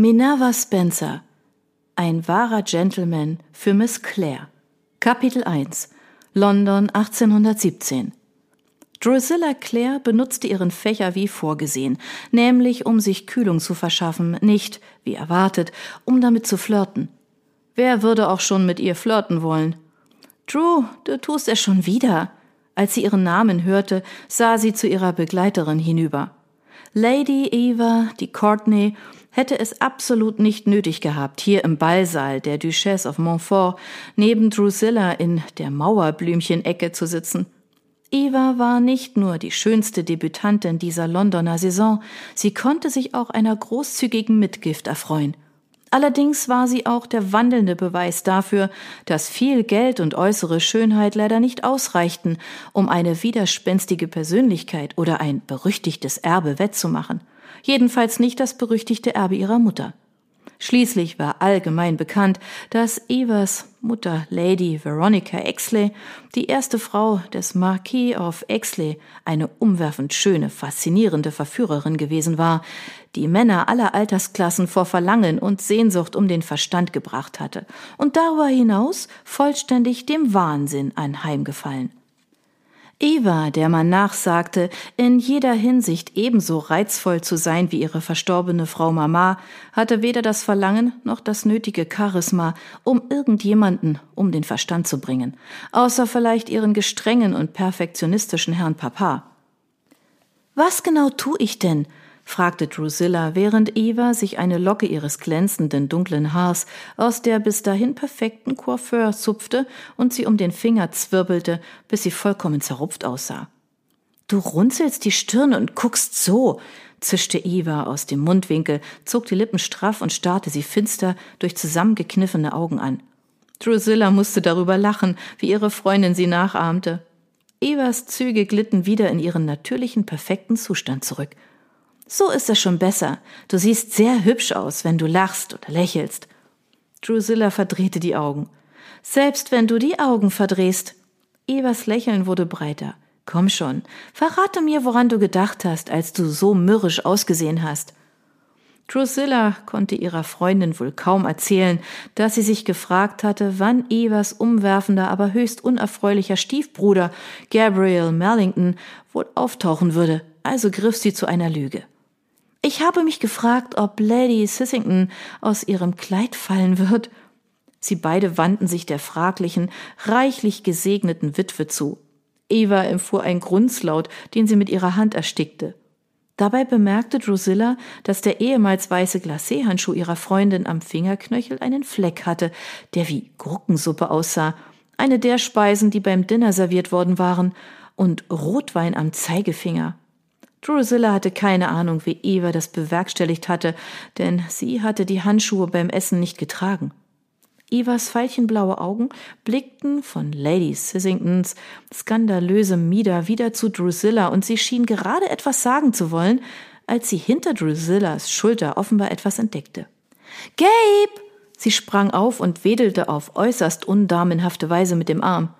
Minerva Spencer Ein wahrer Gentleman für Miss Clare Kapitel 1 London 1817 Drusilla Clare benutzte ihren Fächer wie vorgesehen, nämlich um sich Kühlung zu verschaffen, nicht, wie erwartet, um damit zu flirten. Wer würde auch schon mit ihr flirten wollen? Drew, du tust es schon wieder. Als sie ihren Namen hörte, sah sie zu ihrer Begleiterin hinüber. Lady Eva, die Courtney, hätte es absolut nicht nötig gehabt, hier im Ballsaal der Duchesse of Montfort neben Drusilla in der Mauerblümchen-Ecke zu sitzen. Eva war nicht nur die schönste Debütantin dieser Londoner Saison, sie konnte sich auch einer großzügigen Mitgift erfreuen – Allerdings war sie auch der wandelnde Beweis dafür, dass viel Geld und äußere Schönheit leider nicht ausreichten, um eine widerspenstige Persönlichkeit oder ein berüchtigtes Erbe wettzumachen. Jedenfalls nicht das berüchtigte Erbe ihrer Mutter. Schließlich war allgemein bekannt, dass Evers Mutter Lady Veronica Exley, die erste Frau des Marquis of Exley, eine umwerfend schöne, faszinierende Verführerin gewesen war, die Männer aller Altersklassen vor Verlangen und Sehnsucht um den Verstand gebracht hatte und darüber hinaus vollständig dem Wahnsinn anheimgefallen. Eva, der man nachsagte, in jeder Hinsicht ebenso reizvoll zu sein wie ihre verstorbene Frau Mama, hatte weder das Verlangen noch das nötige Charisma, um irgendjemanden um den Verstand zu bringen, außer vielleicht ihren gestrengen und perfektionistischen Herrn Papa. Was genau tu ich denn? Fragte Drusilla, während Eva sich eine Locke ihres glänzenden dunklen Haars aus der bis dahin perfekten Coiffeur zupfte und sie um den Finger zwirbelte, bis sie vollkommen zerrupft aussah. Du runzelst die Stirn und guckst so, zischte Eva aus dem Mundwinkel, zog die Lippen straff und starrte sie finster durch zusammengekniffene Augen an. Drusilla musste darüber lachen, wie ihre Freundin sie nachahmte. Evas Züge glitten wieder in ihren natürlichen, perfekten Zustand zurück – so ist es schon besser. Du siehst sehr hübsch aus, wenn du lachst oder lächelst. Drusilla verdrehte die Augen. Selbst wenn du die Augen verdrehst. Evas Lächeln wurde breiter. Komm schon, verrate mir, woran du gedacht hast, als du so mürrisch ausgesehen hast. Drusilla konnte ihrer Freundin wohl kaum erzählen, dass sie sich gefragt hatte, wann Evas umwerfender, aber höchst unerfreulicher Stiefbruder Gabriel Merlington wohl auftauchen würde, also griff sie zu einer Lüge. Ich habe mich gefragt, ob Lady Sissington aus ihrem Kleid fallen wird. Sie beide wandten sich der fraglichen, reichlich gesegneten Witwe zu. Eva empfuhr ein Grunzlaut, den sie mit ihrer Hand erstickte. Dabei bemerkte Drusilla, dass der ehemals weiße Glacéhandschuh ihrer Freundin am Fingerknöchel einen Fleck hatte, der wie Gurkensuppe aussah, eine der Speisen, die beim Dinner serviert worden waren, und Rotwein am Zeigefinger. Drusilla hatte keine Ahnung, wie Eva das bewerkstelligt hatte, denn sie hatte die Handschuhe beim Essen nicht getragen. Evas veilchenblaue Augen blickten von Lady Sissingtons skandalösem Mieder wieder zu Drusilla und sie schien gerade etwas sagen zu wollen, als sie hinter Drusillas Schulter offenbar etwas entdeckte. Gabe! Sie sprang auf und wedelte auf äußerst undamenhafte Weise mit dem Arm.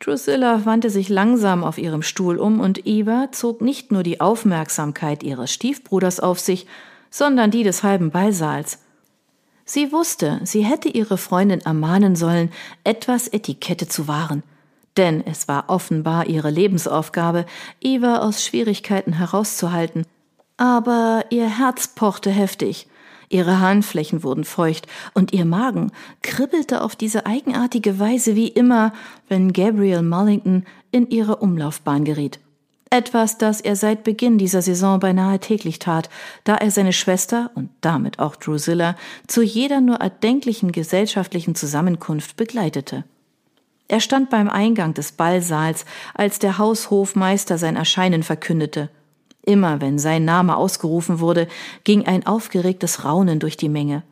Drusilla wandte sich langsam auf ihrem Stuhl um und Eva zog nicht nur die Aufmerksamkeit ihres Stiefbruders auf sich, sondern die des halben Ballsaals. Sie wusste, sie hätte ihre Freundin ermahnen sollen, etwas Etikette zu wahren. Denn es war offenbar ihre Lebensaufgabe, Eva aus Schwierigkeiten herauszuhalten. Aber ihr Herz pochte heftig. Ihre Handflächen wurden feucht und ihr Magen kribbelte auf diese eigenartige Weise wie immer, wenn Gabriel Mullington in ihre Umlaufbahn geriet. Etwas, das er seit Beginn dieser Saison beinahe täglich tat, da er seine Schwester und damit auch Drusilla zu jeder nur erdenklichen gesellschaftlichen Zusammenkunft begleitete. Er stand beim Eingang des Ballsaals, als der Haushofmeister sein Erscheinen verkündete. Immer wenn sein Name ausgerufen wurde, ging ein aufgeregtes Raunen durch die Menge.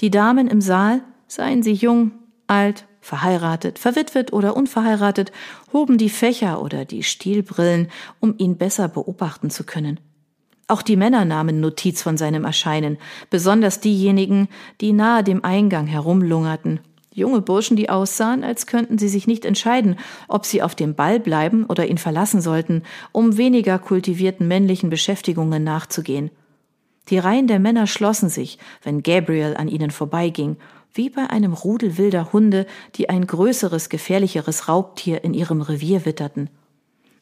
Die Damen im Saal, seien sie jung, alt, verheiratet, verwitwet oder unverheiratet, hoben die Fächer oder die Stielbrillen, um ihn besser beobachten zu können. Auch die Männer nahmen Notiz von seinem Erscheinen, besonders diejenigen, die nahe dem Eingang herumlungerten Junge Burschen, die aussahen, als könnten sie sich nicht entscheiden, ob sie auf dem Ball bleiben oder ihn verlassen sollten, um weniger kultivierten männlichen Beschäftigungen nachzugehen. Die Reihen der Männer schlossen sich, wenn Gabriel an ihnen vorbeiging, wie bei einem Rudel wilder Hunde, die ein größeres, gefährlicheres Raubtier in ihrem Revier witterten.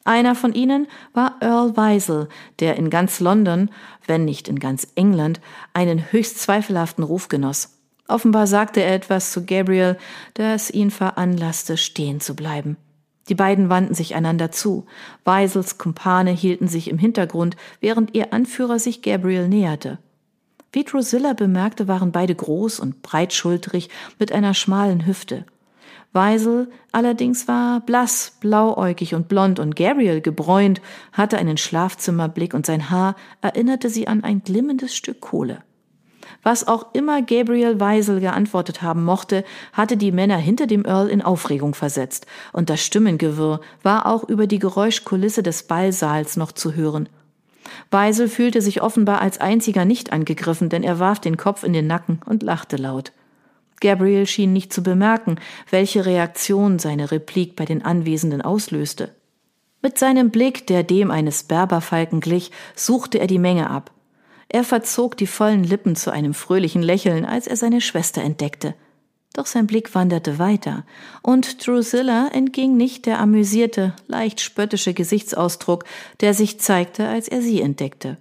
Einer von ihnen war Earl Weisel, der in ganz London, wenn nicht in ganz England, einen höchst zweifelhaften Ruf genoss. Offenbar sagte er etwas zu Gabriel, das ihn veranlasste, stehen zu bleiben. Die beiden wandten sich einander zu. Weisels Kumpane hielten sich im Hintergrund, während ihr Anführer sich Gabriel näherte. Wie Drusilla bemerkte, waren beide groß und breitschultrig mit einer schmalen Hüfte. Weisel allerdings war blass, blauäugig und blond und Gabriel gebräunt, hatte einen Schlafzimmerblick und sein Haar erinnerte sie an ein glimmendes Stück Kohle. Was auch immer Gabriel Weisel geantwortet haben mochte, hatte die Männer hinter dem Earl in Aufregung versetzt, und das Stimmengewirr war auch über die Geräuschkulisse des Ballsaals noch zu hören. Weisel fühlte sich offenbar als einziger nicht angegriffen, denn er warf den Kopf in den Nacken und lachte laut. Gabriel schien nicht zu bemerken, welche Reaktion seine Replik bei den Anwesenden auslöste. Mit seinem Blick, der dem eines Berberfalken glich, suchte er die Menge ab. Er verzog die vollen Lippen zu einem fröhlichen Lächeln, als er seine Schwester entdeckte. Doch sein Blick wanderte weiter, und Drusilla entging nicht der amüsierte, leicht spöttische Gesichtsausdruck, der sich zeigte, als er sie entdeckte.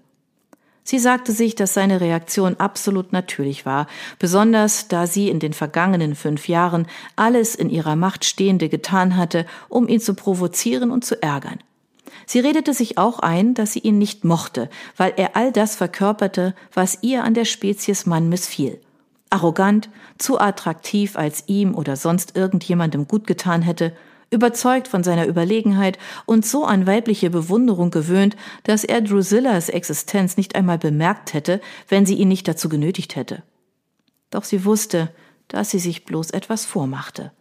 Sie sagte sich, dass seine Reaktion absolut natürlich war, besonders da sie in den vergangenen fünf Jahren alles in ihrer Macht Stehende getan hatte, um ihn zu provozieren und zu ärgern. Sie redete sich auch ein, dass sie ihn nicht mochte, weil er all das verkörperte, was ihr an der Spezies Mann missfiel. Arrogant, zu attraktiv, als ihm oder sonst irgendjemandem gut getan hätte, überzeugt von seiner Überlegenheit und so an weibliche Bewunderung gewöhnt, dass er Drusillas Existenz nicht einmal bemerkt hätte, wenn sie ihn nicht dazu genötigt hätte. Doch sie wusste, dass sie sich bloß etwas vormachte.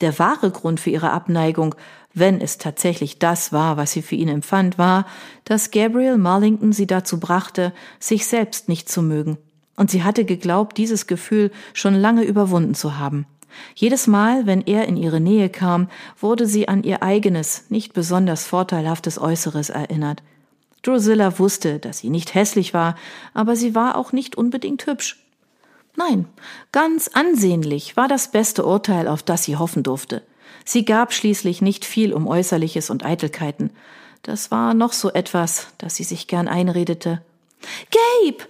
Der wahre Grund für ihre Abneigung, wenn es tatsächlich das war, was sie für ihn empfand, war, dass Gabriel Marlington sie dazu brachte, sich selbst nicht zu mögen. Und sie hatte geglaubt, dieses Gefühl schon lange überwunden zu haben. Jedes Mal, wenn er in ihre Nähe kam, wurde sie an ihr eigenes, nicht besonders vorteilhaftes Äußeres erinnert. Drusilla wusste, dass sie nicht hässlich war, aber sie war auch nicht unbedingt hübsch. Nein, ganz ansehnlich war das beste Urteil, auf das sie hoffen durfte. Sie gab schließlich nicht viel um Äußerliches und Eitelkeiten. Das war noch so etwas, das sie sich gern einredete. Gabe!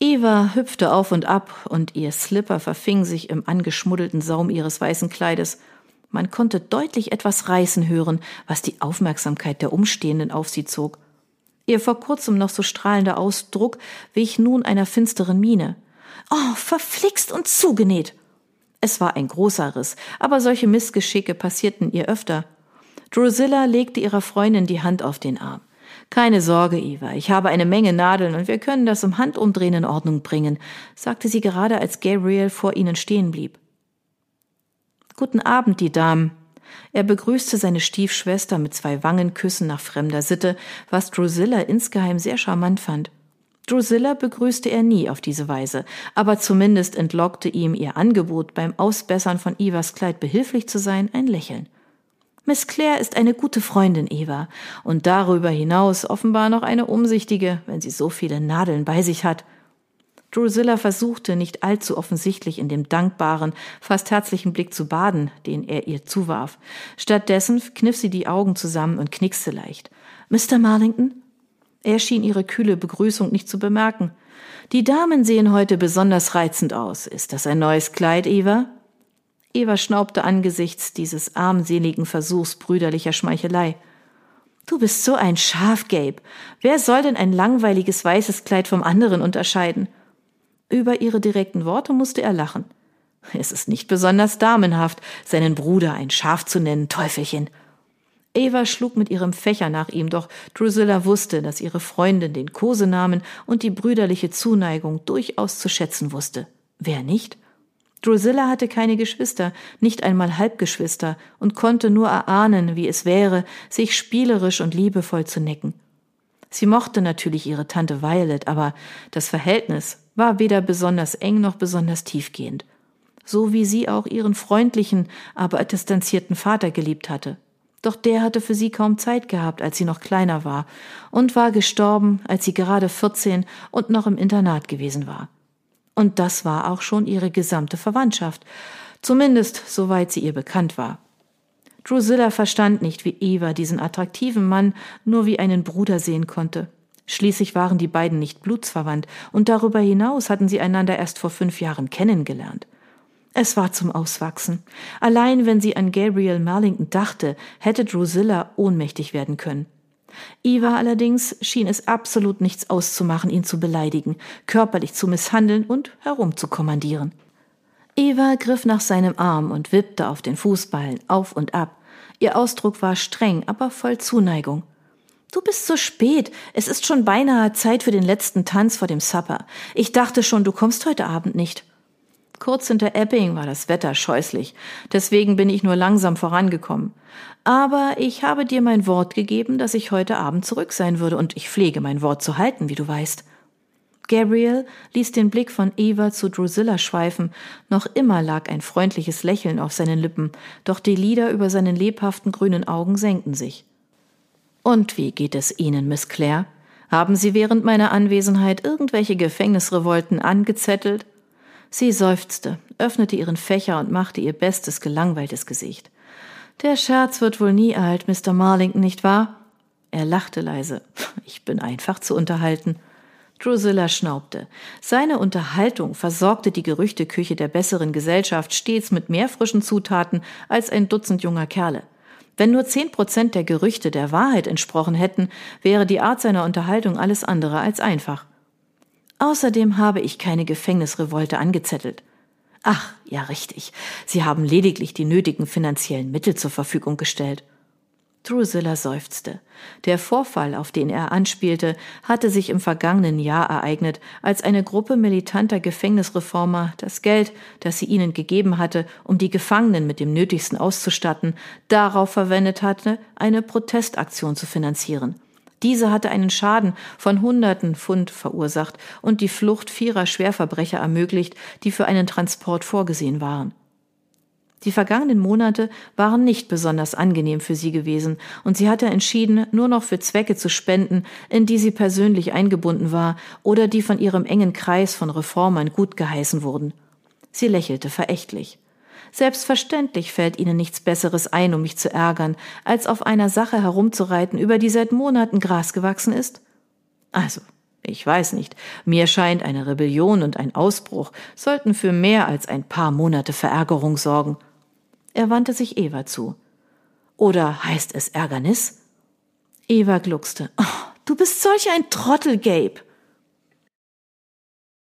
Eva hüpfte auf und ab, und ihr Slipper verfing sich im angeschmuddelten Saum ihres weißen Kleides. Man konnte deutlich etwas reißen hören, was die Aufmerksamkeit der Umstehenden auf sie zog. Ihr vor kurzem noch so strahlender Ausdruck wich nun einer finsteren Miene. Oh, verflixt und zugenäht. Es war ein großer Riss, aber solche Missgeschicke passierten ihr öfter. Drusilla legte ihrer Freundin die Hand auf den Arm. Keine Sorge, Eva, ich habe eine Menge Nadeln und wir können das im Handumdrehen in Ordnung bringen, sagte sie gerade, als Gabriel vor ihnen stehen blieb. Guten Abend, die Damen. Er begrüßte seine Stiefschwester mit zwei Wangenküssen nach fremder Sitte, was Drusilla insgeheim sehr charmant fand. Drusilla begrüßte er nie auf diese Weise, aber zumindest entlockte ihm ihr Angebot, beim Ausbessern von Evas Kleid behilflich zu sein, ein Lächeln. Miss Claire ist eine gute Freundin, Eva, und darüber hinaus offenbar noch eine umsichtige, wenn sie so viele Nadeln bei sich hat. Drusilla versuchte nicht allzu offensichtlich in dem dankbaren, fast herzlichen Blick zu baden, den er ihr zuwarf. Stattdessen kniff sie die Augen zusammen und knickste leicht. Mr. Marlington? Er schien ihre kühle Begrüßung nicht zu bemerken. Die Damen sehen heute besonders reizend aus. Ist das ein neues Kleid, Eva? Eva schnaubte angesichts dieses armseligen Versuchs brüderlicher Schmeichelei. Du bist so ein Schaf, Gabe. Wer soll denn ein langweiliges weißes Kleid vom anderen unterscheiden? Über ihre direkten Worte musste er lachen. Es ist nicht besonders damenhaft, seinen Bruder ein Schaf zu nennen, Teufelchen. Eva schlug mit ihrem Fächer nach ihm, doch Drusilla wusste, dass ihre Freundin den Kosenamen und die brüderliche Zuneigung durchaus zu schätzen wusste. Wer nicht? Drusilla hatte keine Geschwister, nicht einmal Halbgeschwister, und konnte nur erahnen, wie es wäre, sich spielerisch und liebevoll zu necken. Sie mochte natürlich ihre Tante Violet, aber das Verhältnis war weder besonders eng noch besonders tiefgehend. So wie sie auch ihren freundlichen, aber distanzierten Vater geliebt hatte. Doch der hatte für sie kaum Zeit gehabt, als sie noch kleiner war, und war gestorben, als sie gerade 14 und noch im Internat gewesen war. Und das war auch schon ihre gesamte Verwandtschaft, zumindest soweit sie ihr bekannt war. Drusilla verstand nicht, wie Eva diesen attraktiven Mann nur wie einen Bruder sehen konnte. Schließlich waren die beiden nicht blutsverwandt, und darüber hinaus hatten sie einander erst vor fünf Jahren kennengelernt. Es war zum Auswachsen. Allein wenn sie an Gabriel Marlington dachte, hätte Drusilla ohnmächtig werden können. Eva allerdings schien es absolut nichts auszumachen, ihn zu beleidigen, körperlich zu misshandeln und herumzukommandieren. Eva griff nach seinem Arm und wippte auf den Fußballen auf und ab. Ihr Ausdruck war streng, aber voll Zuneigung. Du bist so spät. Es ist schon beinahe Zeit für den letzten Tanz vor dem Supper. Ich dachte schon, du kommst heute Abend nicht. Kurz hinter Epping war das Wetter scheußlich, deswegen bin ich nur langsam vorangekommen. Aber ich habe dir mein Wort gegeben, dass ich heute Abend zurück sein würde, und ich pflege mein Wort zu halten, wie du weißt. Gabriel ließ den Blick von Eva zu Drusilla schweifen, noch immer lag ein freundliches Lächeln auf seinen Lippen, doch die Lider über seinen lebhaften grünen Augen senkten sich. Und wie geht es Ihnen, Miss Claire? Haben Sie während meiner Anwesenheit irgendwelche Gefängnisrevolten angezettelt? Sie seufzte, öffnete ihren Fächer und machte ihr bestes gelangweiltes Gesicht. Der Scherz wird wohl nie alt, Mr. Marlington, nicht wahr? Er lachte leise. Ich bin einfach zu unterhalten. Drusilla schnaubte. Seine Unterhaltung versorgte die Gerüchteküche der besseren Gesellschaft stets mit mehr frischen Zutaten als ein Dutzend junger Kerle. Wenn nur zehn Prozent der Gerüchte der Wahrheit entsprochen hätten, wäre die Art seiner Unterhaltung alles andere als einfach. Außerdem habe ich keine Gefängnisrevolte angezettelt. Ach, ja richtig. Sie haben lediglich die nötigen finanziellen Mittel zur Verfügung gestellt. Drusilla seufzte. Der Vorfall, auf den er anspielte, hatte sich im vergangenen Jahr ereignet, als eine Gruppe militanter Gefängnisreformer das Geld, das sie ihnen gegeben hatte, um die Gefangenen mit dem Nötigsten auszustatten, darauf verwendet hatte, eine Protestaktion zu finanzieren. Diese hatte einen Schaden von hunderten Pfund verursacht und die Flucht vierer Schwerverbrecher ermöglicht, die für einen Transport vorgesehen waren. Die vergangenen Monate waren nicht besonders angenehm für sie gewesen, und sie hatte entschieden, nur noch für Zwecke zu spenden, in die sie persönlich eingebunden war oder die von ihrem engen Kreis von Reformern gut geheißen wurden. Sie lächelte verächtlich. Selbstverständlich fällt Ihnen nichts Besseres ein, um mich zu ärgern, als auf einer Sache herumzureiten, über die seit Monaten Gras gewachsen ist? Also, ich weiß nicht. Mir scheint, eine Rebellion und ein Ausbruch sollten für mehr als ein paar Monate Verärgerung sorgen. Er wandte sich Eva zu. Oder heißt es Ärgernis? Eva gluckste. Oh, du bist solch ein Trottel, Gabe.